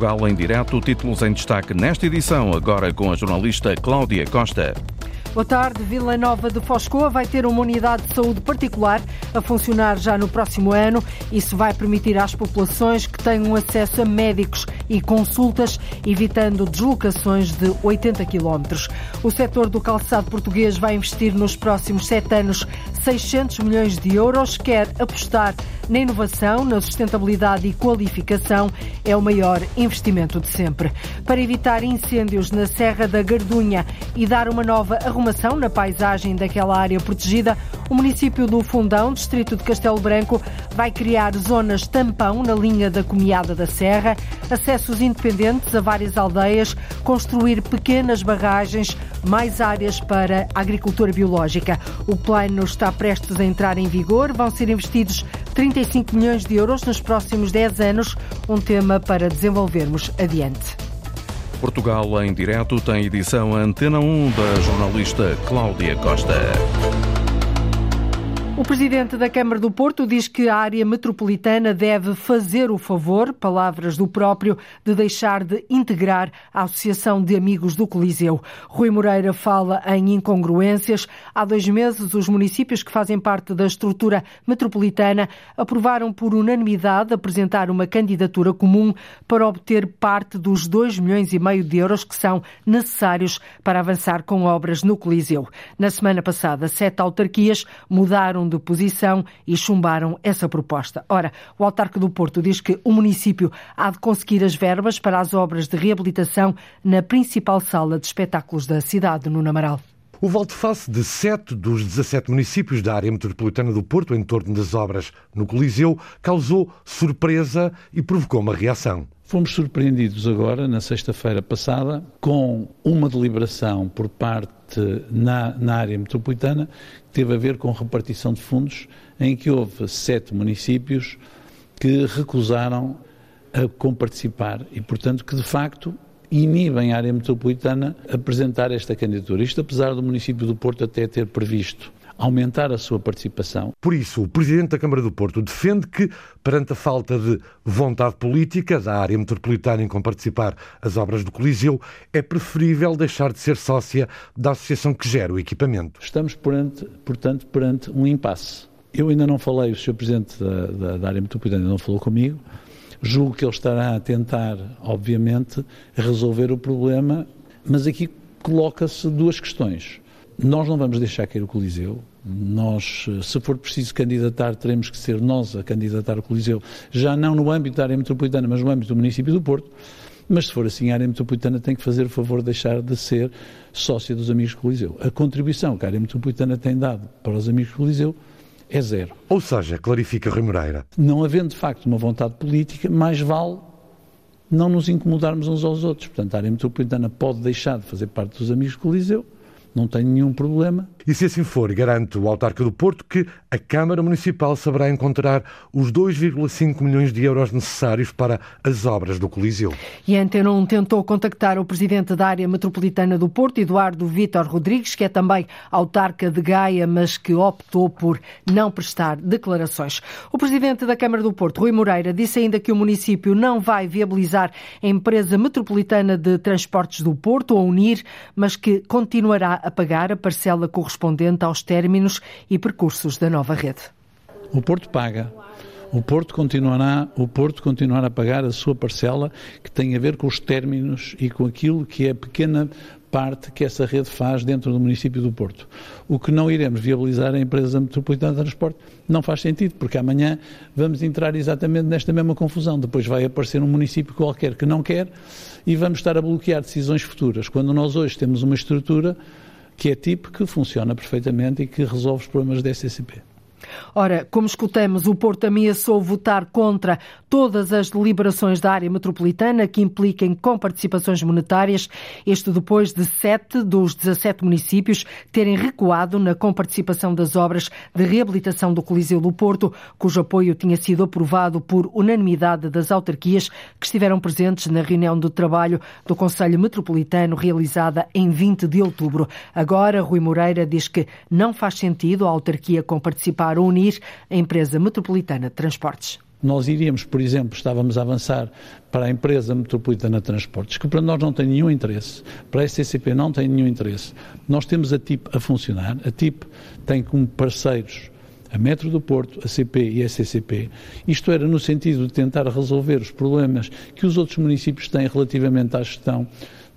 Portugal em direto, títulos em destaque nesta edição, agora com a jornalista Cláudia Costa. Boa tarde. Vila Nova de Foscoa vai ter uma unidade de saúde particular a funcionar já no próximo ano. Isso vai permitir às populações que tenham acesso a médicos e consultas, evitando deslocações de 80 quilómetros. O setor do calçado português vai investir nos próximos sete anos 600 milhões de euros. Quer apostar na inovação, na sustentabilidade e qualificação. É o maior investimento de sempre. Para evitar incêndios na Serra da Gardunha e dar uma nova arrumação na paisagem daquela área protegida, o município do Fundão, distrito de Castelo Branco, vai criar zonas tampão na linha da Comiada da Serra, acessos independentes a várias aldeias, construir pequenas barragens, mais áreas para a agricultura biológica. O plano está prestes a entrar em vigor, vão ser investidos 35 milhões de euros nos próximos 10 anos, um tema para desenvolvermos adiante. Portugal em direto tem edição Antena 1 da jornalista Cláudia Costa. O presidente da Câmara do Porto diz que a área metropolitana deve fazer o favor, palavras do próprio, de deixar de integrar a Associação de Amigos do Coliseu. Rui Moreira fala em incongruências. Há dois meses, os municípios que fazem parte da estrutura metropolitana aprovaram por unanimidade apresentar uma candidatura comum para obter parte dos 2 milhões e meio de euros que são necessários para avançar com obras no Coliseu. Na semana passada, sete autarquias mudaram de posição e chumbaram essa proposta. Ora, o autarca do Porto diz que o município há de conseguir as verbas para as obras de reabilitação na principal sala de espetáculos da cidade, no Namaral. O volte-face de sete dos 17 municípios da área metropolitana do Porto em torno das obras no Coliseu causou surpresa e provocou uma reação. Fomos surpreendidos agora, na sexta-feira passada, com uma deliberação por parte na, na, área metropolitana que teve a ver com repartição de fundos, em que houve sete municípios que recusaram a comparticipar e, portanto, que de facto inibem a área metropolitana apresentar esta candidatura. Isto apesar do município do Porto até ter previsto aumentar a sua participação. Por isso, o Presidente da Câmara do Porto defende que, perante a falta de vontade política da área metropolitana em comparticipar as obras do Coliseu, é preferível deixar de ser sócia da associação que gera o equipamento. Estamos, perante, portanto, perante um impasse. Eu ainda não falei, o Sr. Presidente da, da, da área metropolitana ainda não falou comigo, julgo que ele estará a tentar, obviamente, resolver o problema, mas aqui coloca-se duas questões. Nós não vamos deixar cair o Coliseu, nós, se for preciso candidatar, teremos que ser nós a candidatar o Coliseu, já não no âmbito da área metropolitana, mas no âmbito do município do Porto. Mas se for assim, a área metropolitana tem que fazer o favor de deixar de ser sócia dos Amigos do Coliseu. A contribuição que a área metropolitana tem dado para os Amigos do Coliseu é zero. Ou seja, clarifica Rui Moreira. Não havendo de facto uma vontade política, mais vale não nos incomodarmos uns aos outros. Portanto, a área metropolitana pode deixar de fazer parte dos Amigos do Coliseu não tenho nenhum problema. E se assim for, garante o autarca do Porto que a Câmara Municipal saberá encontrar os 2,5 milhões de euros necessários para as obras do Coliseu. E a Antena 1 tentou contactar o presidente da área metropolitana do Porto, Eduardo Vítor Rodrigues, que é também autarca de Gaia, mas que optou por não prestar declarações. O presidente da Câmara do Porto, Rui Moreira, disse ainda que o município não vai viabilizar a empresa metropolitana de transportes do Porto, a Unir, mas que continuará a pagar a parcela correspondente aos términos e percursos da nova rede. O Porto paga. O Porto continuará, o Porto continuará a pagar a sua parcela que tem a ver com os términos e com aquilo que é a pequena parte que essa rede faz dentro do município do Porto. O que não iremos viabilizar a empresa metropolitana de transporte não faz sentido, porque amanhã vamos entrar exatamente nesta mesma confusão. Depois vai aparecer um município qualquer que não quer e vamos estar a bloquear decisões futuras, quando nós hoje temos uma estrutura que é tipo que funciona perfeitamente e que resolve os problemas da SCP. Ora, como escutamos, o Porto ameaçou votar contra todas as deliberações da área metropolitana que impliquem com participações monetárias, isto depois de sete dos 17 municípios terem recuado na comparticipação das obras de reabilitação do Coliseu do Porto, cujo apoio tinha sido aprovado por unanimidade das autarquias que estiveram presentes na reunião de trabalho do Conselho Metropolitano realizada em 20 de outubro. Agora, Rui Moreira diz que não faz sentido a autarquia comparticipar ou unir a empresa metropolitana de transportes. nós iríamos, por exemplo, estávamos a avançar para a empresa metropolitana de transportes, que para nós não tem nenhum interesse, para a SCCP não tem nenhum interesse. Nós temos a TIP a funcionar, a TIP tem como parceiros a Metro do Porto, a CP e a SCCP. Isto era no sentido de tentar resolver os problemas que os outros municípios têm relativamente à gestão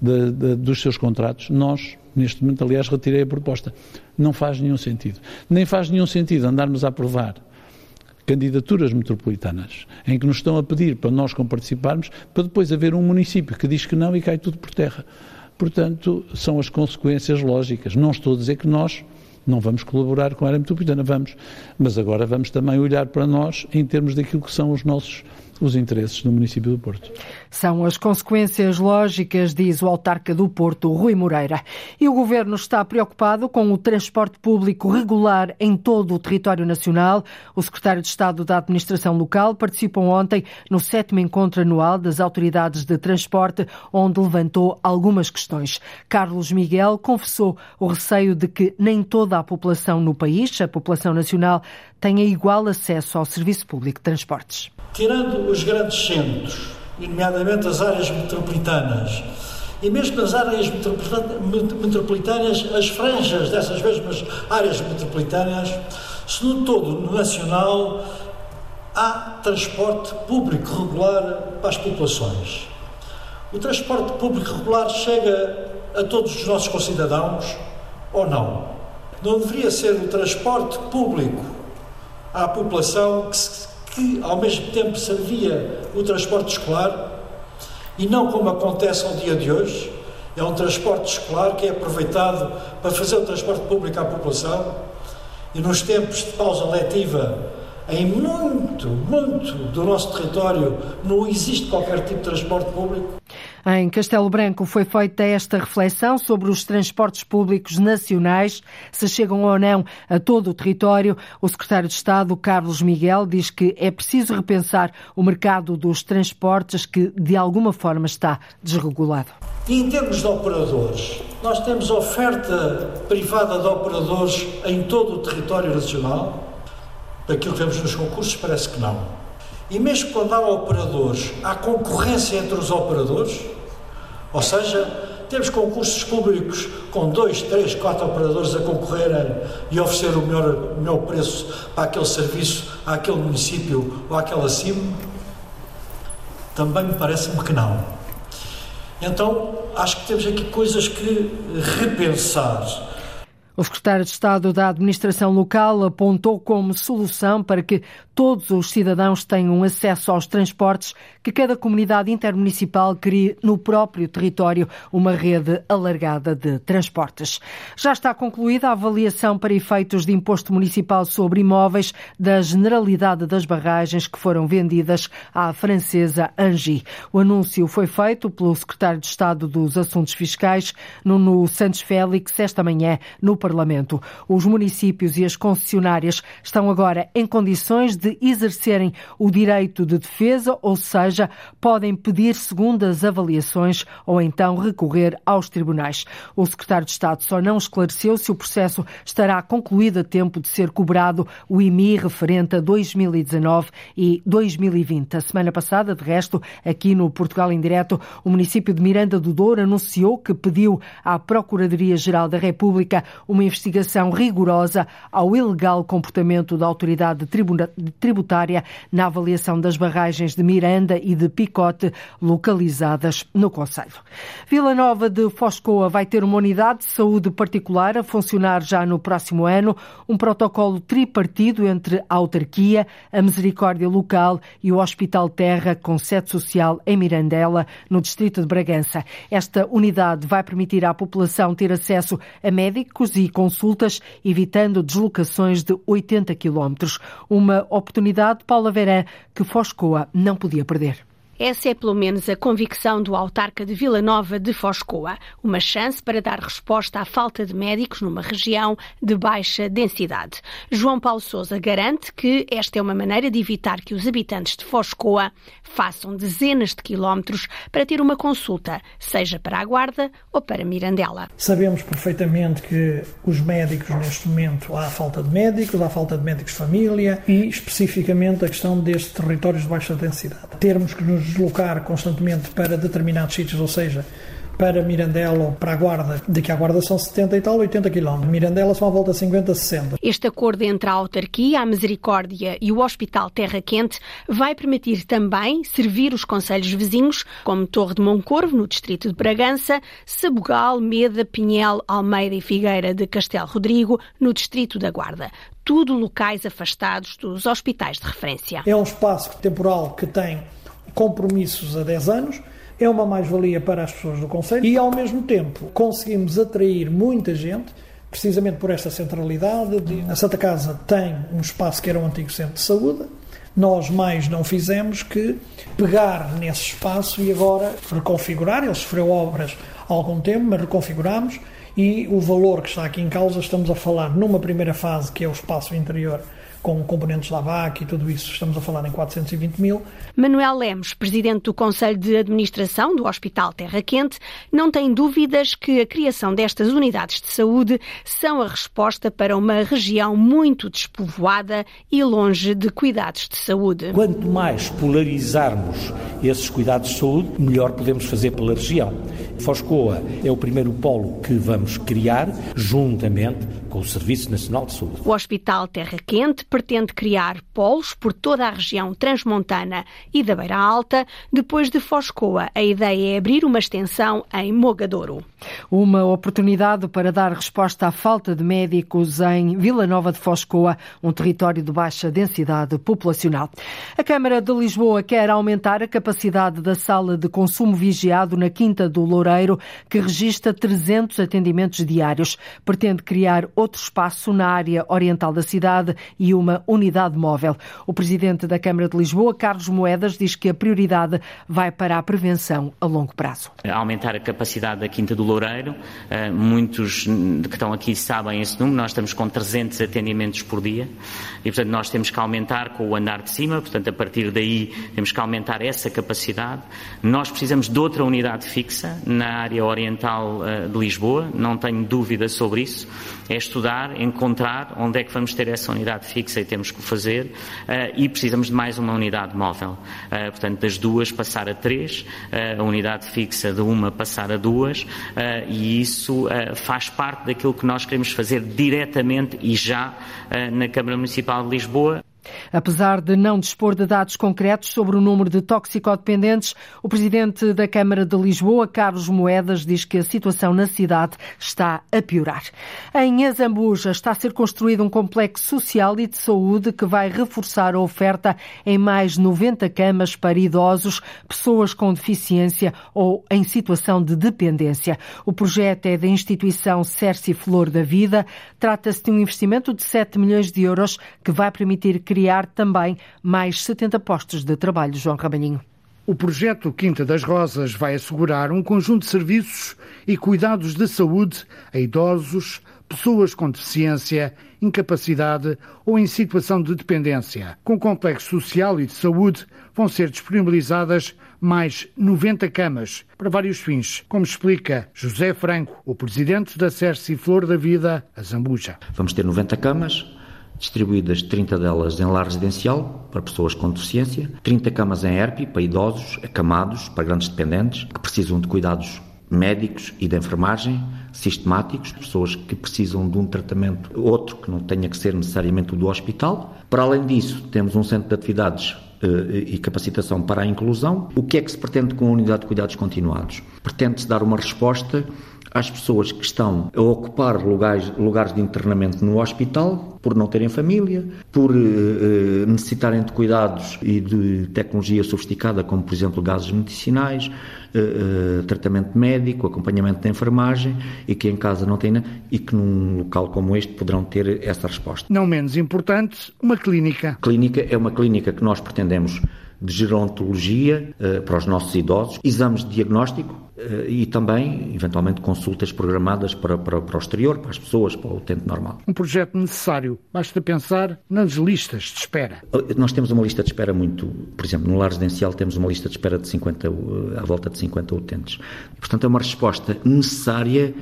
de, de, dos seus contratos. Nós, neste momento, aliás, retirei a proposta. Não faz nenhum sentido. Nem faz nenhum sentido andarmos a aprovar candidaturas metropolitanas, em que nos estão a pedir para nós comparticiparmos, para depois haver um município que diz que não e cai tudo por terra. Portanto, são as consequências lógicas. Não estou a dizer que nós não vamos colaborar com a área metropolitana, vamos, mas agora vamos também olhar para nós em termos daquilo que são os nossos os interesses do município do Porto. São as consequências lógicas, diz o autarca do Porto, Rui Moreira. E o governo está preocupado com o transporte público regular em todo o território nacional. O secretário de Estado da Administração Local participou ontem no sétimo encontro anual das autoridades de transporte, onde levantou algumas questões. Carlos Miguel confessou o receio de que nem toda a população no país, a população nacional, tenha igual acesso ao serviço público de transportes. Tirando os grandes centros, nomeadamente as áreas metropolitanas, e mesmo nas áreas metropolitanas, as franjas dessas mesmas áreas metropolitanas, se no todo nacional há transporte público regular para as populações. O transporte público regular chega a todos os nossos concidadãos ou não? Não deveria ser o transporte público à população que se que ao mesmo tempo servia o transporte escolar e não como acontece ao dia de hoje, é um transporte escolar que é aproveitado para fazer o transporte público à população e nos tempos de pausa letiva em muito, muito do nosso território não existe qualquer tipo de transporte público. Em Castelo Branco foi feita esta reflexão sobre os transportes públicos nacionais, se chegam ou não a todo o território. O secretário de Estado, Carlos Miguel, diz que é preciso repensar o mercado dos transportes que, de alguma forma, está desregulado. E em termos de operadores, nós temos oferta privada de operadores em todo o território nacional? Daquilo que vemos nos concursos, parece que não. E mesmo quando há operadores, há concorrência entre os operadores? Ou seja, temos concursos públicos com dois, três, quatro operadores a concorrerem e oferecer o melhor, melhor preço para aquele serviço, àquele município ou àquela CIM? Também me parece-me que não. Então, acho que temos aqui coisas que repensar. O secretário de Estado da Administração Local apontou como solução para que todos os cidadãos tenham acesso aos transportes que cada comunidade intermunicipal crie no próprio território uma rede alargada de transportes. Já está concluída a avaliação para efeitos de imposto municipal sobre imóveis da generalidade das barragens que foram vendidas à francesa Angie. O anúncio foi feito pelo secretário de Estado dos Assuntos Fiscais, Nuno Santos Félix, esta manhã no Parlamento. Os municípios e as concessionárias estão agora em condições de exercerem o direito de defesa, ou seja, podem pedir segundas avaliações ou então recorrer aos tribunais. O secretário de Estado só não esclareceu se o processo estará concluído a tempo de ser cobrado o IMI referente a 2019 e 2020. A semana passada, de resto, aqui no Portugal em Direto, o município de Miranda do Douro anunciou que pediu à Procuradoria-Geral da República uma investigação rigorosa ao ilegal comportamento da autoridade tributária na avaliação das barragens de Miranda e de Picote localizadas no Conselho. Vila Nova de Foscoa vai ter uma unidade de saúde particular a funcionar já no próximo ano, um protocolo tripartido entre a autarquia, a misericórdia local e o Hospital Terra com sede social em Mirandela, no distrito de Bragança. Esta unidade vai permitir à população ter acesso a médicos e consultas, evitando deslocações de 80 quilómetros. Uma oportunidade, Paula Verã, que Foscoa não podia perder. Essa é pelo menos a convicção do autarca de Vila Nova de Foscoa. Uma chance para dar resposta à falta de médicos numa região de baixa densidade. João Paulo Souza garante que esta é uma maneira de evitar que os habitantes de Foscoa façam dezenas de quilómetros para ter uma consulta, seja para a Guarda ou para Mirandela. Sabemos perfeitamente que os médicos, neste momento, há falta de médicos, há falta de médicos de família e, especificamente, a questão destes territórios de baixa densidade. Termos que nos deslocar constantemente para determinados sítios, ou seja, para Mirandela ou para a Guarda, daqui à Guarda são 70 e tal, 80 km. Mirandela são à volta de 50, 60. Este acordo entre a autarquia, a Misericórdia e o Hospital Terra Quente vai permitir também servir os conselhos vizinhos, como Torre de Moncorvo, no distrito de Bragança, Sabugal, Meda, Pinhel, Almeida e Figueira de Castelo Rodrigo, no distrito da Guarda tudo locais afastados dos hospitais de referência. É um espaço temporal que tem compromissos a 10 anos, é uma mais-valia para as pessoas do Conselho e, ao mesmo tempo, conseguimos atrair muita gente, precisamente por esta centralidade. A Santa Casa tem um espaço que era um antigo centro de saúde, nós mais não fizemos que pegar nesse espaço e agora reconfigurar. Ele sofreu obras há algum tempo, mas reconfiguramos e o valor que está aqui em causa, estamos a falar numa primeira fase, que é o espaço interior com componentes da VAC e tudo isso, estamos a falar em 420 mil. Manuel Lemos, presidente do Conselho de Administração do Hospital Terra Quente, não tem dúvidas que a criação destas unidades de saúde são a resposta para uma região muito despovoada e longe de cuidados de saúde. Quanto mais polarizarmos esses cuidados de saúde, melhor podemos fazer pela região. Foscoa é o primeiro polo que vamos criar, juntamente com o Serviço Nacional de Saúde. O Hospital Terra Quente pretende criar polos por toda a região transmontana e da Beira Alta. Depois de Foscoa, a ideia é abrir uma extensão em Mogadouro. Uma oportunidade para dar resposta à falta de médicos em Vila Nova de Foscoa, um território de baixa densidade populacional. A Câmara de Lisboa quer aumentar a capacidade da sala de consumo vigiado na Quinta do Loureiro, que registra 300 atendimentos diários. Pretende criar outro espaço na área oriental da cidade e uma unidade móvel. O presidente da Câmara de Lisboa, Carlos Moedas, diz que a prioridade vai para a prevenção a longo prazo. Aumentar a capacidade da Quinta do Loureiro, eh, muitos que estão aqui sabem esse número, nós estamos com 300 atendimentos por dia e, portanto, nós temos que aumentar com o andar de cima, portanto, a partir daí temos que aumentar essa capacidade. Nós precisamos de outra unidade fixa na área oriental eh, de Lisboa, não tenho dúvida sobre isso. É estudar, encontrar onde é que vamos ter essa unidade fixa e temos que o fazer, uh, e precisamos de mais uma unidade móvel. Uh, portanto, das duas passar a três, a unidade fixa de uma passar a duas, e isso faz parte daquilo que nós queremos fazer diretamente e já na Câmara Municipal de Lisboa. Apesar de não dispor de dados concretos sobre o número de toxicodependentes, o presidente da Câmara de Lisboa, Carlos Moedas, diz que a situação na cidade está a piorar. Em Azambuja está a ser construído um complexo social e de saúde que vai reforçar a oferta em mais 90 camas para idosos, pessoas com deficiência ou em situação de dependência. O projeto é da instituição Cerci Flor da Vida. Trata-se de um investimento de 7 milhões de euros que vai permitir criar criar também mais 70 postos de trabalho. João Rabaninho. O projeto Quinta das Rosas vai assegurar um conjunto de serviços e cuidados de saúde a idosos, pessoas com deficiência, incapacidade ou em situação de dependência. Com o complexo social e de saúde vão ser disponibilizadas mais 90 camas para vários fins, como explica José Franco, o presidente da Cerci Flor da Vida, a Zambuja. Vamos ter 90 camas distribuídas 30 delas em lar residencial para pessoas com deficiência, 30 camas em ERP para idosos, acamados, para grandes dependentes, que precisam de cuidados médicos e de enfermagem sistemáticos, pessoas que precisam de um tratamento outro que não tenha que ser necessariamente o do hospital. Para além disso, temos um centro de atividades eh, e capacitação para a inclusão. O que é que se pretende com a unidade de cuidados continuados? Pretende-se dar uma resposta às pessoas que estão a ocupar lugares, lugares de internamento no hospital por não terem família, por uh, necessitarem de cuidados e de tecnologia sofisticada, como por exemplo gases medicinais, uh, uh, tratamento médico, acompanhamento de enfermagem e que em casa não têm e que num local como este poderão ter essa resposta. Não menos importante, uma clínica. Clínica é uma clínica que nós pretendemos de gerontologia uh, para os nossos idosos, exames de diagnóstico uh, e também, eventualmente, consultas programadas para, para, para o exterior, para as pessoas, para o utente normal. Um projeto necessário. Basta pensar nas listas de espera. Nós temos uma lista de espera muito... Por exemplo, no lar residencial temos uma lista de espera de 50, à volta de 50 utentes. Portanto, é uma resposta necessária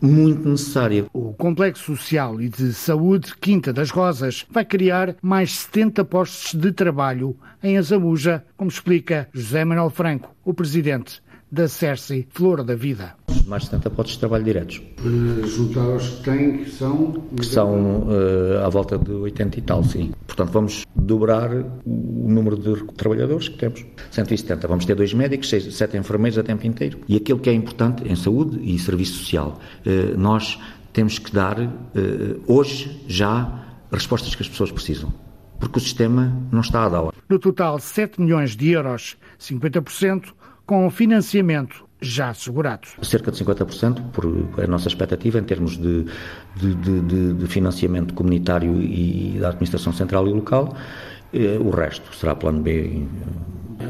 muito necessária. O Complexo Social e de Saúde Quinta das Rosas vai criar mais 70 postos de trabalho em Azamuja, como explica José Manuel Franco, o presidente da Cerce Flor da Vida. Mais de 70 postos de trabalho diretos. Uh, juntar aos que têm, que são? Que são uh, à volta de 80 e tal, sim. Portanto, vamos dobrar o número de trabalhadores que temos. 170. Vamos ter dois médicos, seis, sete enfermeiros a tempo inteiro. E aquilo que é importante em saúde e serviço social, uh, nós temos que dar, hoje, já, respostas que as pessoas precisam porque o sistema não está a dar. No total, 7 milhões de euros, 50% com financiamento já assegurado. Cerca de 50% por a nossa expectativa em termos de, de, de, de financiamento comunitário e da administração central e local. Eh, o resto será plano B,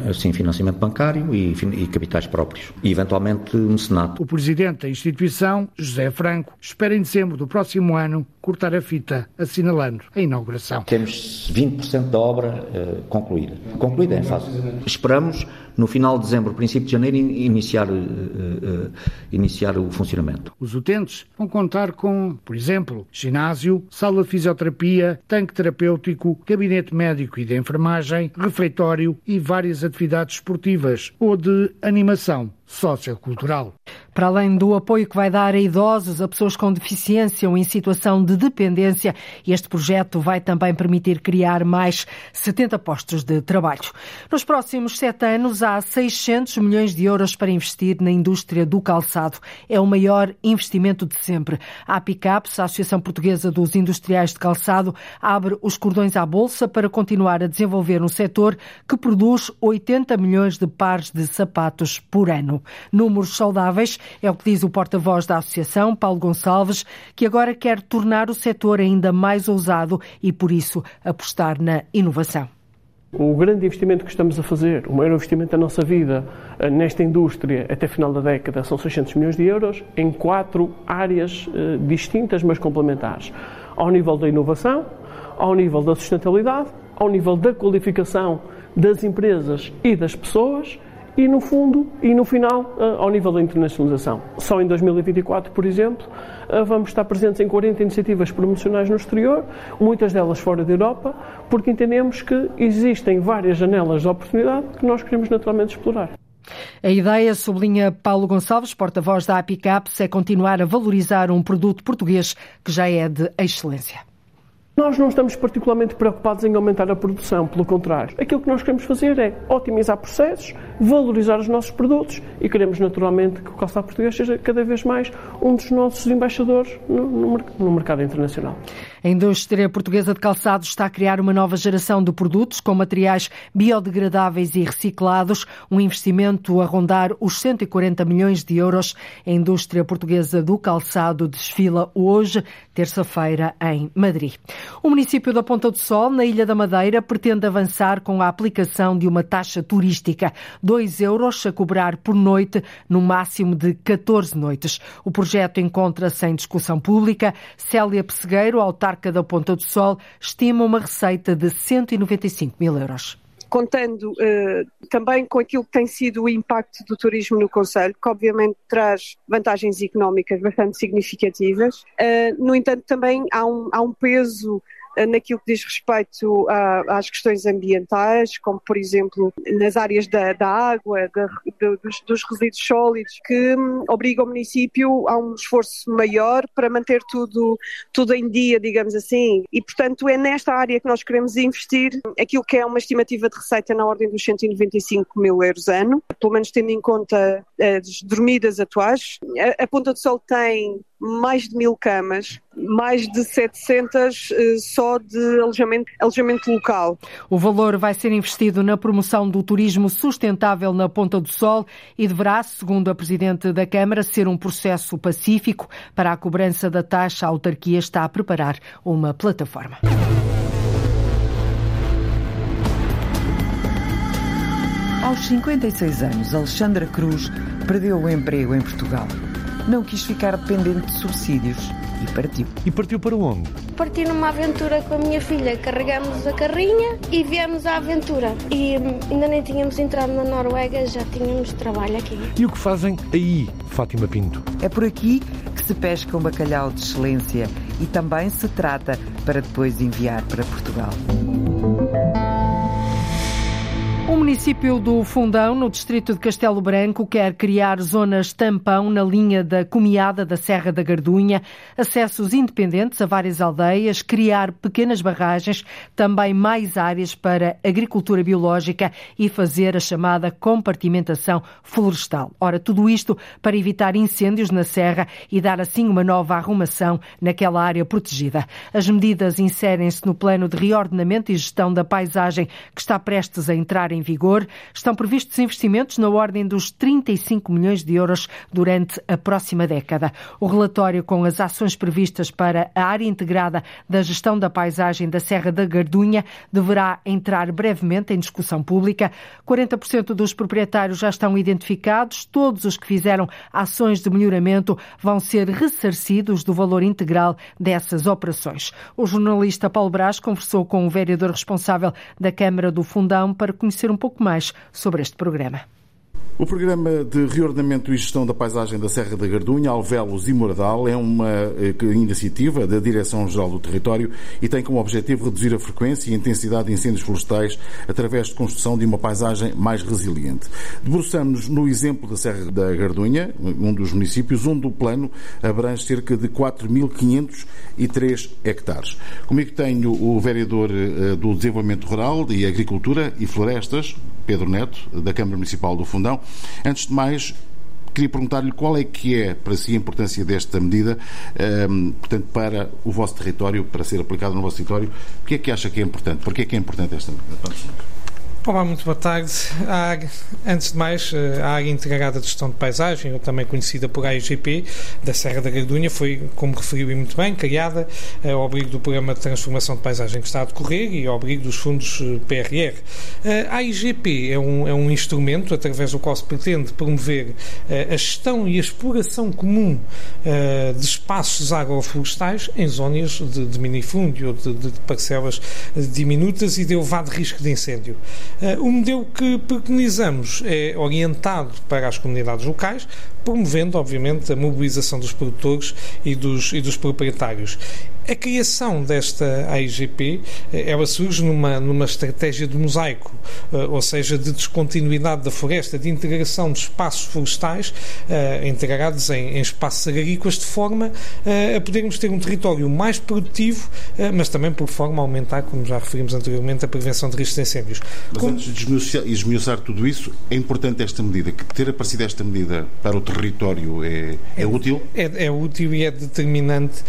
assim, financiamento bancário e, e capitais próprios. E, eventualmente, um Senado. O presidente da instituição, José Franco, espera em dezembro do próximo ano cortar a fita, assinalando a inauguração. Temos 20% da obra uh, concluída. Concluída em fase. Esperamos no final de dezembro, princípio de janeiro, iniciar, uh, uh, iniciar o funcionamento. Os utentes vão contar com, por exemplo, ginásio, sala de fisioterapia, tanque terapêutico, gabinete médico e de enfermagem, refeitório e várias atividades esportivas ou de animação sociocultural. Para além do apoio que vai dar a idosos, a pessoas com deficiência ou em situação de dependência, este projeto vai também permitir criar mais 70 postos de trabalho. Nos próximos sete anos, há 600 milhões de euros para investir na indústria do calçado. É o maior investimento de sempre. A PICAPS, a Associação Portuguesa dos Industriais de Calçado, abre os cordões à bolsa para continuar a desenvolver um setor que produz 80 milhões de pares de sapatos por ano. Números saudáveis é o que diz o porta-voz da Associação, Paulo Gonçalves, que agora quer tornar o setor ainda mais ousado e, por isso, apostar na inovação. O grande investimento que estamos a fazer, o maior investimento da nossa vida eh, nesta indústria até final da década, são 600 milhões de euros em quatro áreas eh, distintas, mas complementares. Ao nível da inovação, ao nível da sustentabilidade, ao nível da qualificação das empresas e das pessoas e no fundo e no final eh, ao nível da internacionalização. Só em 2024, por exemplo, eh, vamos estar presentes em 40 iniciativas promocionais no exterior, muitas delas fora da Europa, porque entendemos que existem várias janelas de oportunidade que nós queremos naturalmente explorar. A ideia, sublinha Paulo Gonçalves, porta-voz da APICAPS, é continuar a valorizar um produto português que já é de excelência. Nós não estamos particularmente preocupados em aumentar a produção, pelo contrário. Aquilo que nós queremos fazer é otimizar processos, valorizar os nossos produtos e queremos naturalmente que o calçado português seja cada vez mais um dos nossos embaixadores no, no, no mercado internacional. A indústria portuguesa de calçados está a criar uma nova geração de produtos com materiais biodegradáveis e reciclados, um investimento a rondar os 140 milhões de euros. A indústria portuguesa do calçado desfila hoje, terça-feira, em Madrid. O município da Ponta do Sol, na Ilha da Madeira, pretende avançar com a aplicação de uma taxa turística, 2 euros a cobrar por noite, no máximo de 14 noites. O projeto encontra-se em discussão pública. Célia Pessegueiro, autarca da Ponta do Sol estima uma receita de 195 mil euros contando uh, também com aquilo que tem sido o impacto do turismo no Conselho, que obviamente traz vantagens económicas bastante significativas. Uh, no entanto, também há um, há um peso naquilo que diz respeito a, às questões ambientais, como por exemplo nas áreas da, da água, da, dos, dos, resíduos sólidos, que hum, obriga o município a um esforço maior para manter tudo, tudo em dia, digamos assim. E portanto é nesta área que nós queremos investir aquilo que é uma estimativa de receita na ordem dos 195 mil euros ano, pelo menos tendo em conta as dormidas atuais. A, a Ponta do Sol tem mais de mil camas, mais de 700 eh, só de alojamento, alojamento local. O valor vai ser investido na promoção do turismo sustentável na Ponta do Sol e deverá, segundo a Presidente da Câmara, ser um processo pacífico. Para a cobrança da taxa, a autarquia está a preparar uma plataforma. Aos 56 anos, Alexandra Cruz perdeu o emprego em Portugal. Não quis ficar dependente de subsídios e partiu. E partiu para onde? Parti numa aventura com a minha filha. Carregamos a carrinha e viemos à aventura. E hum, ainda nem tínhamos entrado na Noruega, já tínhamos trabalho aqui. E o que fazem aí, Fátima Pinto? É por aqui que se pesca um bacalhau de excelência e também se trata para depois enviar para Portugal. O município do Fundão, no distrito de Castelo Branco, quer criar zonas tampão na linha da Comiada da Serra da Gardunha, acessos independentes a várias aldeias, criar pequenas barragens, também mais áreas para agricultura biológica e fazer a chamada compartimentação florestal. Ora, tudo isto para evitar incêndios na serra e dar assim uma nova arrumação naquela área protegida. As medidas inserem-se no plano de reordenamento e gestão da paisagem que está prestes a entrar em em vigor, estão previstos investimentos na ordem dos 35 milhões de euros durante a próxima década. O relatório com as ações previstas para a área integrada da gestão da paisagem da Serra da Gardunha deverá entrar brevemente em discussão pública. 40% dos proprietários já estão identificados, todos os que fizeram ações de melhoramento vão ser ressarcidos do valor integral dessas operações. O jornalista Paulo Brás conversou com o vereador responsável da Câmara do Fundão para conhecer conhecer um pouco mais sobre este programa. O Programa de Reordenamento e Gestão da Paisagem da Serra da Gardunha, Alvelos e Moradal é uma eh, iniciativa da Direção-Geral do Território e tem como objetivo reduzir a frequência e intensidade de incêndios florestais através de construção de uma paisagem mais resiliente. Debruçamos no exemplo da Serra da Gardunha, um dos municípios onde o plano abrange cerca de 4.503 hectares. Comigo tenho o vereador eh, do Desenvolvimento Rural e Agricultura e Florestas, Pedro Neto, da Câmara Municipal do Fundão. Antes de mais, queria perguntar-lhe qual é que é para si a importância desta medida, um, ehm, portanto, para o vosso território, para ser aplicada no vosso território. O que é que acha que é importante? Porquê é que é importante esta medida? Olá, muito boa tarde. Antes de mais, eh, a Área Integrada de Gestão de Paisagem, ou também conhecida por AIGP, da Serra da Gardunha, foi, como referiu muito bem, criada eh, ao abrigo do Programa de Transformação de Paisagem que está a decorrer e ao abrigo dos fundos eh, PRR. A AIGP é um, é um instrumento através do qual se pretende promover a gestão e a exploração comum de espaços agroflorestais em zonas de, de minifúndio ou de, de parcelas diminutas e de elevado risco de incêndio. Eh, o modelo que preconizamos é orientado para as comunidades locais, promovendo, obviamente, a mobilização dos produtores e dos, e dos proprietários. A criação desta AIGP, eh, ela surge numa, numa estratégia de mosaico, eh, ou seja, de descontinuidade da floresta, de integração de espaços florestais uh, integrados em, em, espaços agrícolas, de forma uh, a podermos ter um território mais produtivo, uh, mas também por forma a aumentar, como já referimos anteriormente, a prevenção de riscos de incêndios. Mas antes de esmiuçar, esmiuçar tudo isso, é importante esta medida, que ter aparecido esta medida para o território é, é, é útil? É, é, útil e é determinante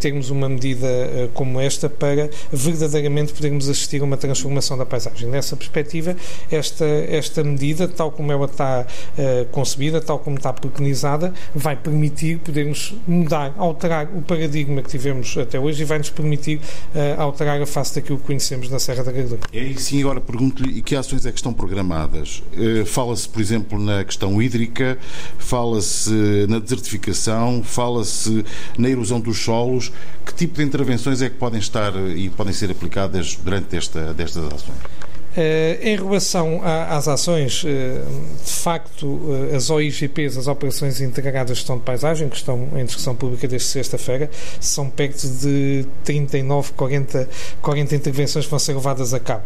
termos uma medida uh, como esta para verdadeiramente podermos assistir a uma transformação da paisagem. Nessa perspectiva, esta, esta medida, tal como ela está uh, concebida, tal como está preconizada, vai permitir podermos mudar, alterar o paradigma que tivemos até hoje e vai nos permitir uh, alterar a face daquilo que conhecemos na Serra da Gardura. É sim, agora pergunto-lhe que ações é que estão programadas? Fala-se, por exemplo, na questão hídrica, fala-se na desertificação, fala-se na erosão dos solos. Que tipo de intervenções é que podem estar e podem ser aplicadas durante esta, destas ações? Uh, em relação a, às ações, uh, de facto, uh, as OIGPs, as Operações Integradas de Gestão de Paisagem, que estão em discussão pública desde sexta-feira, são perto de 39, 40, 40 intervenções que vão ser levadas a cabo.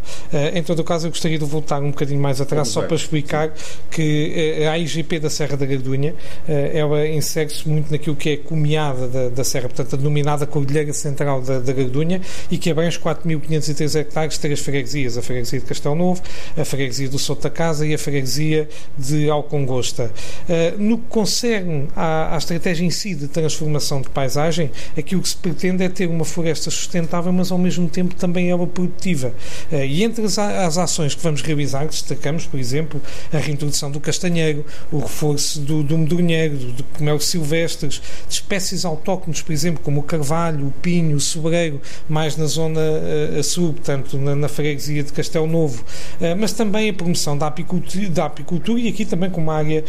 em todo o caso, eu gostaria de voltar um bocadinho mais atrás, só para explicar que a AIGP da Serra da Gardunha, ela insere-se muito naquilo que é a comiada da, da Serra, portanto, a denominada Cordilheira Central da, da Gardunha, e que abrange 4.503 hectares, três freguesias, a freguesia de Castelo Novo, a freguesia do Souto da Casa e a freguesia de Alcongosta. Eh, no que concerne à, à estratégia em si de transformação de paisagem, aquilo que se pretende é ter uma floresta sustentável, mas ao mesmo tempo também ela produtiva. Eh, e entre as, as ações que vamos realizar, destacamos, por exemplo, a reintrodução do castanheiro, o reforço do, do medronheiro, do comelos silvestres, de espécies autóctones, por exemplo, como o carvalho, o pinho, o sobreiro, mais na zona uh, sul, portanto, na, na freguesia de Castelo Novo, novo, mas também a promoção da apicultura, da apicultura e aqui também com uma área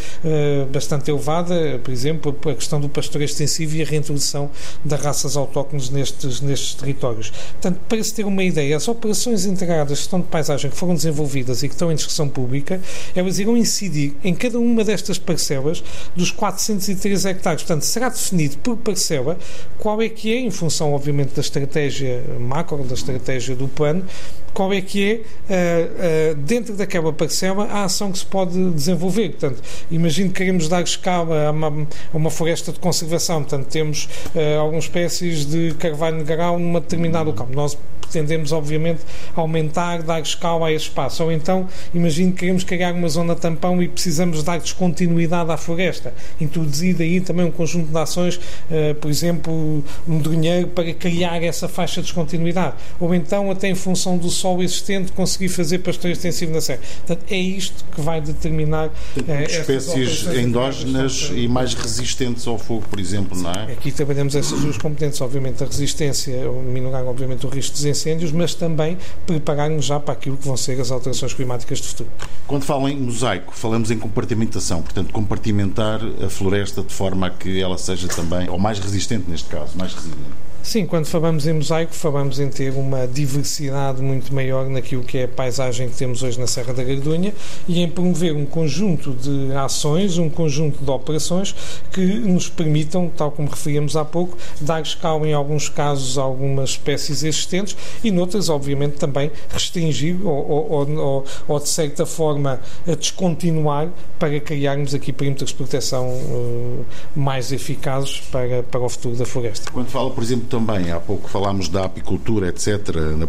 bastante elevada, por exemplo, a questão do pastoreio extensivo e a reintrodução das raças autóctones nestes, nestes territórios. Portanto, para se ter uma ideia, as operações integradas de gestão de paisagem que foram desenvolvidas e que estão em discussão pública, elas irão incidir em cada uma destas parcelas dos 403 hectares. Portanto, será definido por parcela qual é que é, em função, obviamente, da estratégia macro, da estratégia do plano, qual é que é, uh, uh, dentro daquela parcela, a ação que se pode desenvolver. Portanto, imagino que queremos dar escala a uma, a uma floresta de conservação, portanto, temos uh, algumas espécies de carvalho grau numa determinada local. Nós pretendemos, obviamente, aumentar, dar escala a esse espaço. Ou então, imagino que queremos criar uma zona tampão e precisamos dar descontinuidade à floresta. Introduzir aí também um conjunto de ações, uh, por exemplo, um dinheiro para criar essa faixa de descontinuidade. Ou então, até em função do solo existente, conseguir fazer pastoreio extensivo na serra. Portanto, é isto que vai determinar uh, espécies endógenas e mais resistentes ao fogo, por exemplo, não é? Aqui trabalhamos essas duas competências, obviamente a resistência, minorar obviamente o risco de incêndios, mas também preparar-nos já para aquilo que vão ser as alterações climáticas do futuro. Quando falam em mosaico, falamos em compartimentação, portanto, compartimentar a floresta de forma a que ela seja também, ou mais resistente neste caso, mais resiliente. Sim, quando falamos em mosaico, falamos em ter uma diversidade muito maior naquilo que é a paisagem que temos hoje na Serra da Gardunha e em promover um conjunto de ações, um conjunto de operações que nos permitam, tal como referíamos há pouco, dar escala em alguns casos a algumas espécies existentes e noutras, obviamente, também restringir ou, ou, ou, ou de certa forma descontinuar para criarmos aqui perímetros de proteção uh, mais eficazes para, para o futuro da floresta. Quando fala, por exemplo, também, há pouco falámos da apicultura, etc., na,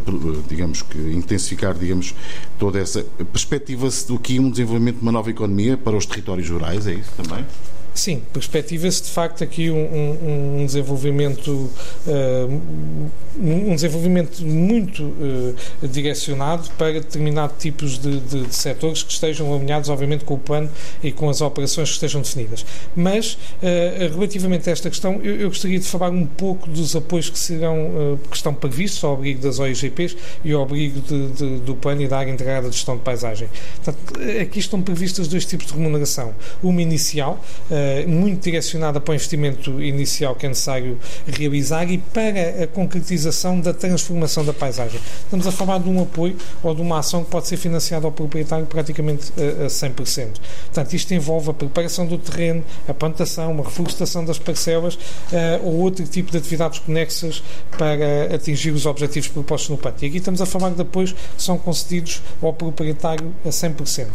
digamos que intensificar, digamos, toda essa perspectiva-se do que um desenvolvimento de uma nova economia para os territórios rurais, é isso também? Sim, perspectiva-se de facto aqui um, um, um desenvolvimento uh, um desenvolvimento muito uh, direcionado para determinados tipos de, de, de, setores que estejam alinhados, obviamente, com o plano e com as operações que estejam definidas. Mas, uh, relativamente a esta questão, eu, eu, gostaria de falar um pouco dos apoios que, serão, que estão previstos ao abrigo das OIGPs e ao abrigo de, do plano e da área integrada de gestão de paisagem. Portanto, aqui estão previstas dois tipos de remuneração. Uma inicial, eh, muito direcionada para o investimento inicial que é necessário realizar e para a concretização da transformação da paisagem. Estamos a falar de um apoio ou de uma ação que pode ser financiada ao proprietário praticamente a 100%. Portanto, isto envolve a preparação do terreno, a plantação, a reflorestação das parcelas eh, ou outro tipo de atividades conexas para atingir os objetivos propostos no plano. E aqui estamos a falar de apoios que são concedidos ao proprietário a 100%.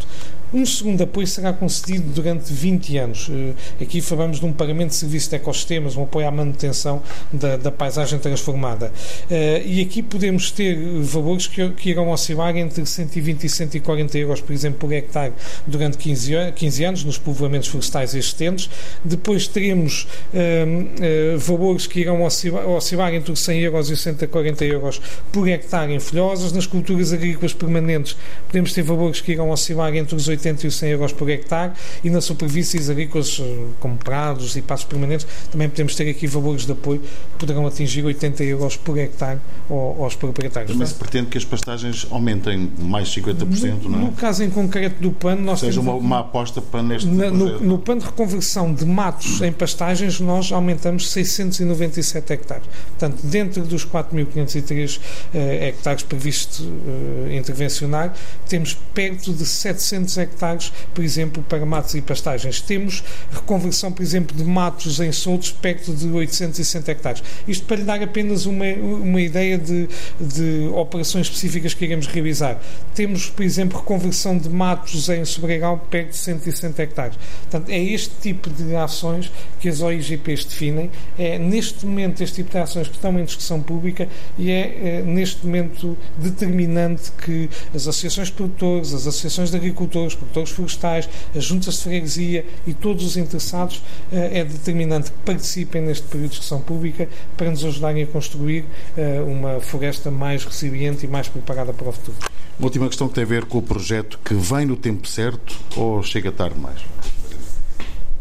Um segundo apoio será concedido durante 20 anos. Eh, aqui falamos de um pagamento de serviço de ecossistemas, um apoio à manutenção da, da paisagem transformada. Eh, e aqui podemos ter valores que, que irão oscilar entre 120 e 140 euros, por exemplo, por hectare durante 15, 15 anos nos povoamentos florestais existentes. Depois teremos uh, valores que irão oscilar, oscilar entre os 100 euros e os 140 euros por hectare em folhosas. Nas culturas agrícolas permanentes podemos ter valores que irão oscilar entre os 80 e os 100 euros por hectare e nas superfícies agrícolas eh, como prados e passos permanentes também podemos ter aqui valores de apoio que poderão atingir 80 euros por hectare aos proprietários. Também se pretende que as pastagens aumentem mais 50%, no, não é? No caso em concreto do PAN, nós Seja uma, uma, aposta para neste na, no, no PAN de reconversão de matos em pastagens, nós aumentamos 697 hectares. Portanto, dentro dos 4.503 eh, hectares previstos eh, intervencionar, temos perto de 700 hectares hectares, por exemplo, para matos e pastagens. Temos reconversão, por exemplo, de matos em soltos perto de 860 hectares. Isto para lhe dar apenas uma, uma ideia de, de operações específicas que iremos realizar. Temos, por exemplo, reconversão de matos em sobregal perto de 160 hectares. Portanto, é este tipo de ações que as OIGPs definem. É neste momento este tipo de ações que estão em discussão pública e é, é neste momento determinante que as associações de produtores, as associações de agricultores, produtores florestais, as juntas de freguesia e todos os interessados, eh, é determinante que participem neste período de discussão pública para nos ajudarem a construir eh, uma floresta mais resiliente e mais preparada para o futuro. Uma última questão que tem a ver com o projeto que vem no tempo certo ou chega tarde mais?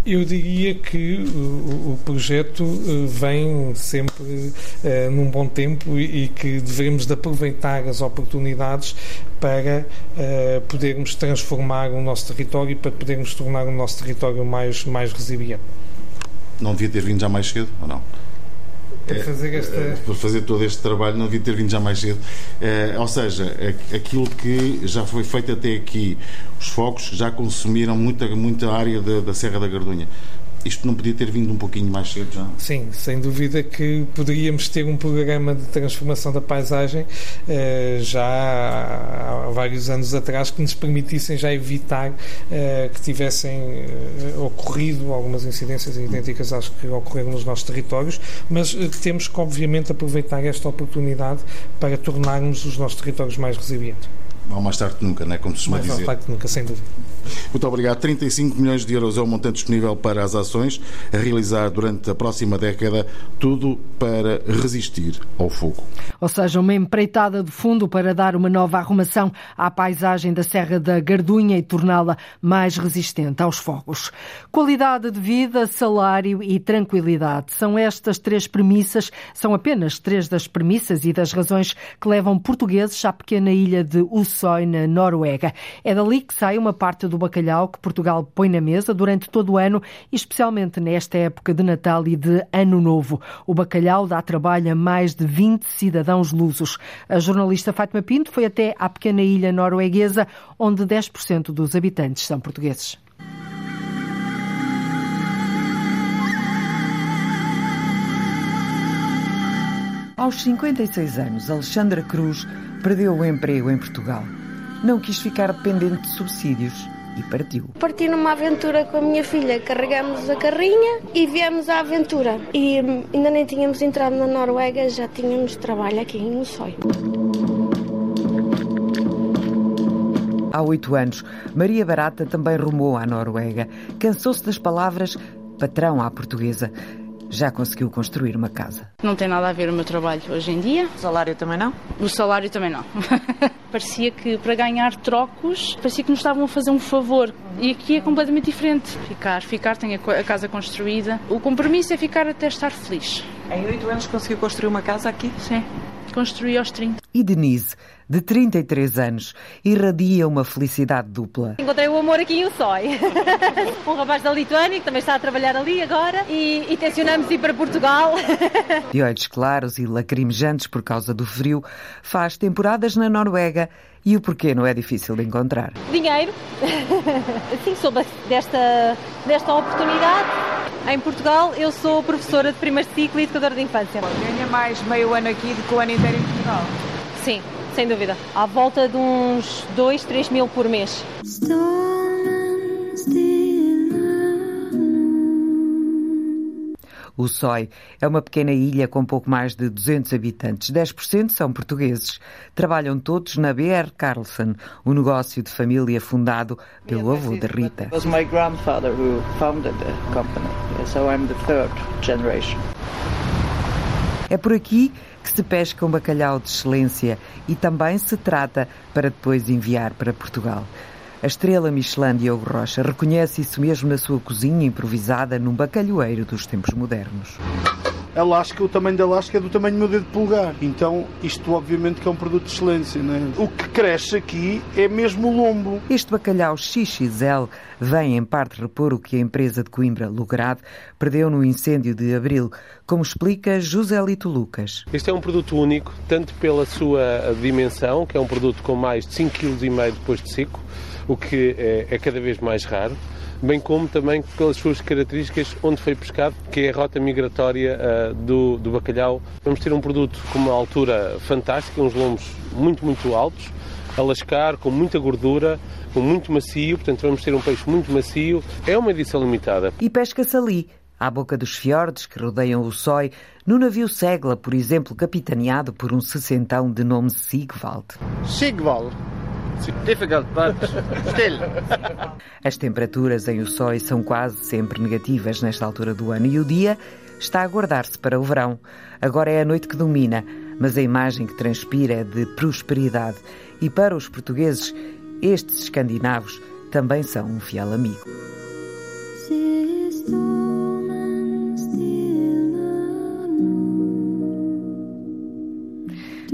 Eu diria que o, o projeto eh, vem sempre uh, num bom tempo e, e, que devemos de aproveitar as oportunidades para uh, podermos transformar o nosso território e para podermos tornar o nosso território mais, mais resiliente. Não devia ter vindo já mais cedo, ou não? Para fazer, esta... para fazer todo este trabalho não devia ter vindo já mais cedo. ou seja, aquilo que já foi feito até aqui, os focos já consumiram muita, muita área da, da Serra da Gardunha. Isto não podia ter vindo um pouquinho mais cedo já? Sim, sem dúvida que poderíamos ter um programa de transformação da paisagem eh, já há vários anos atrás que nos permitissem já evitar eh, que tivessem eh, ocorrido algumas incidências idênticas às que ocorreram nos nossos territórios, mas temos que obviamente aproveitar esta oportunidade para tornarmos os nossos territórios mais resilientes. Ou mais tarde que nunca, né? como se costuma mais dizer. Mais tarde que nunca, sem dúvida. Muito obrigado. 35 milhões de euros é o montante disponível para as ações a realizar durante a próxima década, tudo para resistir ao fogo. Ou seja, uma empreitada de fundo para dar uma nova arrumação à paisagem da Serra da Gardunha e torná-la mais resistente aos fogos. Qualidade de vida, salário e tranquilidade. São estas três premissas, são apenas três das premissas e das razões que levam portugueses à pequena ilha de Ussel Sói, na Noruega. É dali que sai uma parte do bacalhau que Portugal põe na mesa durante todo o ano e especialmente nesta época de Natal e de Ano Novo. O bacalhau dá trabalho a mais de 20 cidadãos lusos. A jornalista Fátima Pinto foi até à pequena ilha norueguesa, onde 10% dos habitantes são portugueses. Aos 56 anos, Alexandra Cruz perdeu o emprego em Portugal. Não quis ficar dependente de subsídios e partiu. Parti numa aventura com a minha filha, carregamos a carrinha e viemos à aventura. E hum, ainda nem tínhamos entrado na Noruega, já tínhamos trabalho aqui em Ussói. Há oito anos, Maria Barata também rumou à Noruega. Cansou-se das palavras patrão à portuguesa já conseguiu construir uma casa. Não tem nada a ver o meu trabalho hoje em dia. O salário também não? O salário também não. parecia que para ganhar trocos, parecia que nos estavam a fazer um favor. E aqui é completamente diferente. Ficar, ficar, tenho a casa construída. O compromisso é ficar até estar feliz. Em oito anos conseguiu construir uma casa aqui? Sim construí aos 30. E Denise, de 33 anos, irradia uma felicidade dupla. Encontrei o amor aqui em Ussói. um rapaz da Lituânia que também está a trabalhar ali agora e, e tencionamos ir para Portugal. De olhos claros e lacrimejantes por causa do frio, faz temporadas na Noruega e o porquê não é difícil de encontrar. Dinheiro. Sim, soube desta, desta oportunidade em Portugal, eu sou professora de primeiro ciclo e educadora de infância. Ganha mais meio ano aqui do que o ano inteiro em Portugal? Sim, sem dúvida. À volta de uns 2, 3 mil por mês. O Sói é uma pequena ilha com pouco mais de 200 habitantes. 10% são portugueses. Trabalham todos na BR Carlson, um negócio de família fundado pelo avô de Rita. It was my grandfather who founded the company, so I'm the third generation. É por aqui que se pesca um bacalhau de excelência e também se trata para depois enviar para Portugal. A estrela Michelin Diogo Rocha reconhece isso mesmo na sua cozinha improvisada num bacalhoeiro dos tempos modernos. A lasca, o tamanho da lasca é do tamanho do meu dedo polegar. Então, isto obviamente que é um produto de excelência. Né? O que cresce aqui é mesmo o lombo. Este bacalhau XXL vem em parte repor o que a empresa de Coimbra, Lograde, perdeu no incêndio de abril, como explica José Lito Lucas. Este é um produto único, tanto pela sua dimensão, que é um produto com mais de 5,5 kg depois de seco, o que é, é cada vez mais raro bem como também pelas suas características onde foi pescado, que é a rota migratória uh, do, do bacalhau. Vamos ter um produto com uma altura fantástica, uns lombos muito, muito altos, a lascar, com muita gordura, com muito macio, portanto vamos ter um peixe muito macio. É uma edição limitada. E pesca-se ali, à boca dos fiordes que rodeiam o Sói, no navio Segla, por exemplo, capitaneado por um sessentão de nome Sigvald. Sigvald? Difficult, but still. As temperaturas em Ussói são quase sempre negativas nesta altura do ano e o dia está a guardar-se para o verão. Agora é a noite que domina, mas a imagem que transpira é de prosperidade. E para os portugueses, estes escandinavos também são um fiel amigo.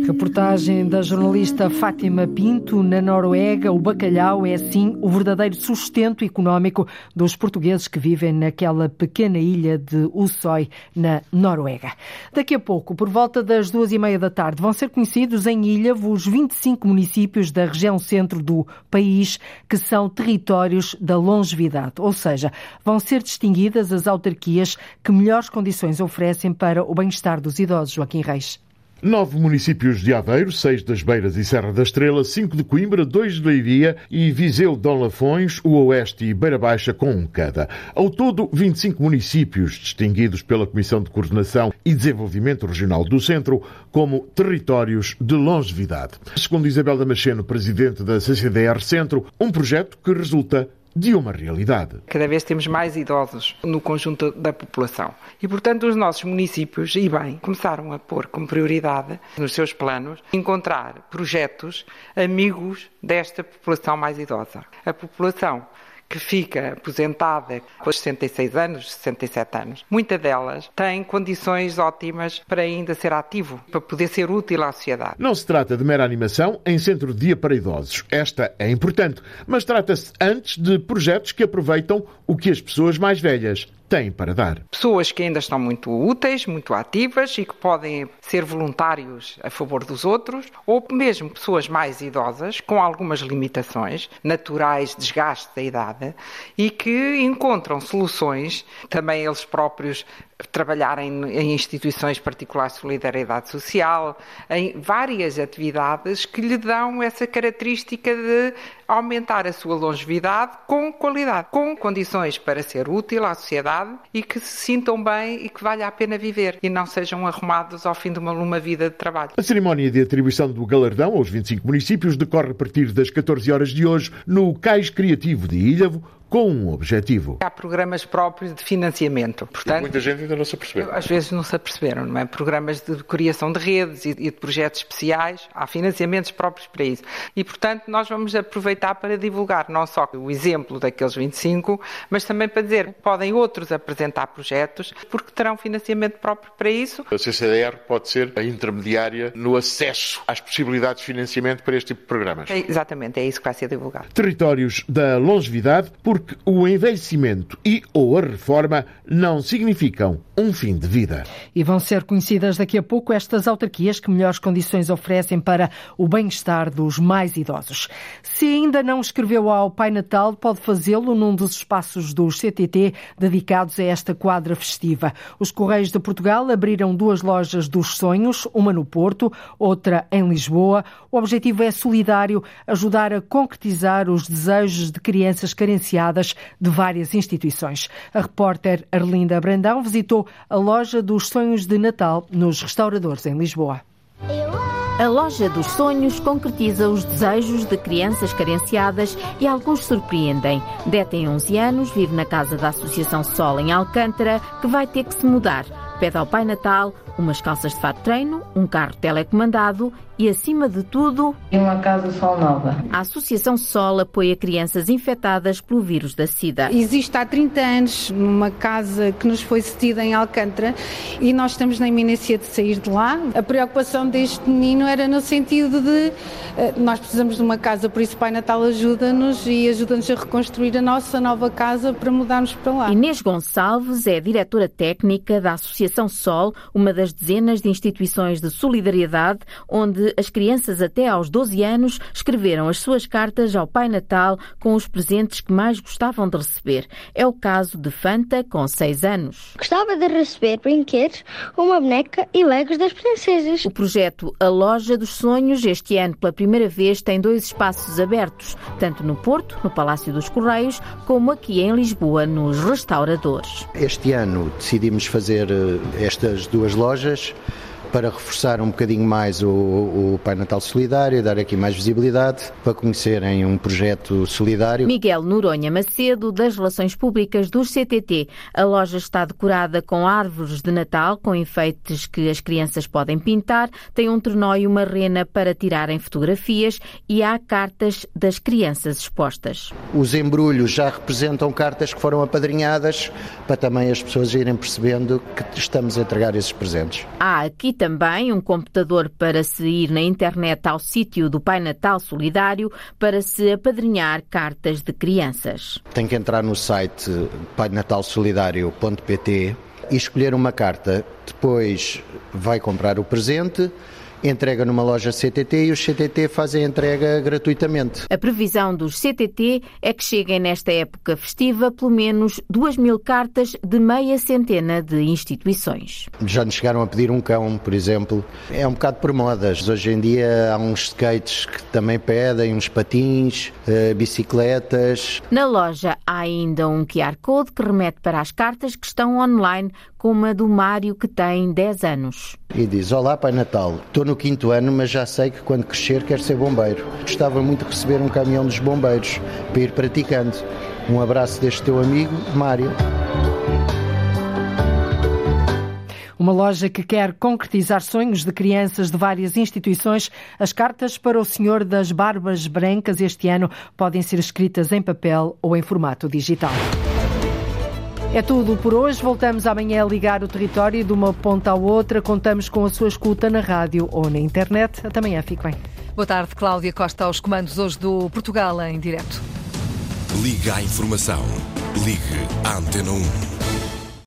Reportagem da jornalista Fátima Pinto, na Noruega, o bacalhau é sim o verdadeiro sustento económico dos portugueses que vivem naquela pequena ilha de Ussói, na Noruega. Daqui a pouco, por volta das duas e meia da tarde, vão ser conhecidos em Ilha os 25 municípios da região centro do país que são territórios da longevidade, ou seja, vão ser distinguidas as autarquias que melhores condições oferecem para o bem-estar dos idosos. Joaquim Reis. Nove municípios de Aveiro, seis das Beiras e Serra da Estrela, cinco de Coimbra, dois de Leiria e Viseu, Dom Lafões, o Oeste e Beira Baixa com um cada. Ao todo, 25 municípios distinguidos pela Comissão de Coordenação e Desenvolvimento Regional do Centro como territórios de longevidade. Segundo Isabel Damasceno, presidente da CCDR Centro, um projeto que resulta de uma realidade. Cada vez temos mais idosos no conjunto da população. E, portanto, os nossos municípios, e bem, começaram a pôr como prioridade nos seus planos encontrar projetos amigos desta população mais idosa. A população que fica aposentada com 66 anos, 67 anos, muita delas tem condições ótimas para ainda ser ativo, para poder ser útil à sociedade. Não se trata de mera animação em centro de dia para idosos. Esta é importante, mas trata-se antes de projetos que aproveitam o que as pessoas mais velhas para dar. Pessoas que ainda estão muito úteis, muito ativas e que podem ser voluntários a favor dos outros, ou mesmo pessoas mais idosas, com algumas limitações naturais, desgaste da idade, e que encontram soluções, também eles próprios trabalhar em, em, instituições particulares de solidariedade social, em várias atividades que lhe dão essa característica de aumentar a sua longevidade com qualidade, com condições para ser útil à sociedade e que se sintam bem e que valha a pena viver e não sejam arrumados ao fim de uma, uma vida de trabalho. A cerimónia de atribuição do galardão aos 25 municípios decorre a partir das 14 horas de hoje no Cais Criativo de Ilhavo, com um objetivo. Há programas próprios de financiamento. Portanto, e muita gente ainda não se apercebeu. Às vezes não se aperceberam, não é? Programas de criação de redes e de projetos especiais, há financiamentos próprios para isso. E, portanto, nós vamos aproveitar para divulgar não só o exemplo daqueles 25, mas também para dizer que podem outros apresentar projetos, porque terão financiamento próprio para isso. A CCDR pode ser a intermediária no acesso às possibilidades de financiamento para este tipo de programas. É, exatamente, é isso que vai ser divulgado. Territórios da longevidade, por porque o envelhecimento e ou a reforma não significam um fim de vida. E vão ser conhecidas daqui a pouco estas autarquias que melhores condições oferecem para o bem-estar dos mais idosos. Se ainda não escreveu ao Pai Natal, pode fazê-lo num dos espaços dos CTT dedicados a esta quadra festiva. Os Correios de Portugal abriram duas lojas dos sonhos, uma no Porto, outra em Lisboa. O objetivo é solidário, ajudar a concretizar os desejos de crianças carenciadas de várias instituições. A repórter Arlinda Brandão visitou a loja dos sonhos de Natal nos restauradores em Lisboa. A Loja dos Sonhos concretiza os desejos de crianças carenciadas e alguns surpreendem. Dé tem 11 anos, vive na casa da Associação Sol em Alcântara, que vai ter que se mudar. Pede ao Pai Natal umas calças de fato treino, um carro telecomandado e, acima de tudo, uma casa Sol Nova. A Associação Sol apoia crianças infectadas pelo vírus da SIDA. Existe há 30 anos uma casa que nos foi cedida em Alcântara e nós estamos na iminência de sair de lá. A preocupação deste menino era no sentido de eh, nós precisamos de uma casa, por isso o Pai Natal ajuda-nos e ajuda-nos a reconstruir a nossa nova casa para mudarmos para lá. Inês Gonçalves é diretora técnica da Associação Sol, uma das dezenas de instituições de solidariedade onde as crianças até aos 12 anos escreveram as suas cartas ao Pai Natal com os presentes que mais gostavam de receber. É o caso de Fanta, com 6 anos. Gostava de receber brinquedos, uma boneca e legos das princesas. O projeto A Loja dos Sonhos, este ano pela primeira vez, tem dois espaços abertos, tanto no Porto, no Palácio dos Correios, como aqui em Lisboa, nos restauradores. Este ano decidimos fazer eh, estas duas lojas para reforçar um bocadinho mais o, o Pai Natal Solidário, dar aqui mais visibilidade, para conhecerem um projeto solidário. Miguel Noronha Macedo, das Relações Públicas dos CTT. A loja está decorada com árvores de Natal, com enfeites que as crianças podem pintar, tem um trenó e uma rena para tirarem fotografias e há cartas das crianças expostas. Os embrulhos já representam cartas que foram apadrinhadas, para também as pessoas irem percebendo que estamos a entregar esses presentes. Há aqui também um computador para se ir na internet ao sítio do Pai Natal Solidário para se apadrinhar cartas de crianças. Tem que entrar no site painatalsolidario.pt e escolher uma carta. Depois vai comprar o presente entrega numa loja CTT e os CTT fazem a entrega gratuitamente. A previsão dos CTT é que cheguem nesta época festiva pelo menos duas mil cartas de meia centena de instituições. Já nos chegaram a pedir um cão, por exemplo. É um bocado por modas. Hoje em dia há uns skates que também pedem, uns patins, uh, bicicletas. Na loja há ainda um QR Code que remete para as cartas que estão online, como a do Mário, que tem 10 anos. E diz: Olá, Pai Natal. Estou no quinto ano, mas já sei que quando crescer quero ser bombeiro. Gostava muito de receber um caminhão dos bombeiros para ir praticando. Um abraço deste teu amigo, Mário. Uma loja que quer concretizar sonhos de crianças de várias instituições. As cartas para o Senhor das Barbas Brancas este ano podem ser escritas em papel ou em formato digital. É tudo por hoje. Voltamos amanhã a ligar o território de uma ponta à outra. Contamos com a sua escuta na rádio ou na internet. Até amanhã. Fique bem. Boa tarde, Cláudia Costa, aos comandos hoje do Portugal em direto. Liga à informação. Ligue à Antena 1.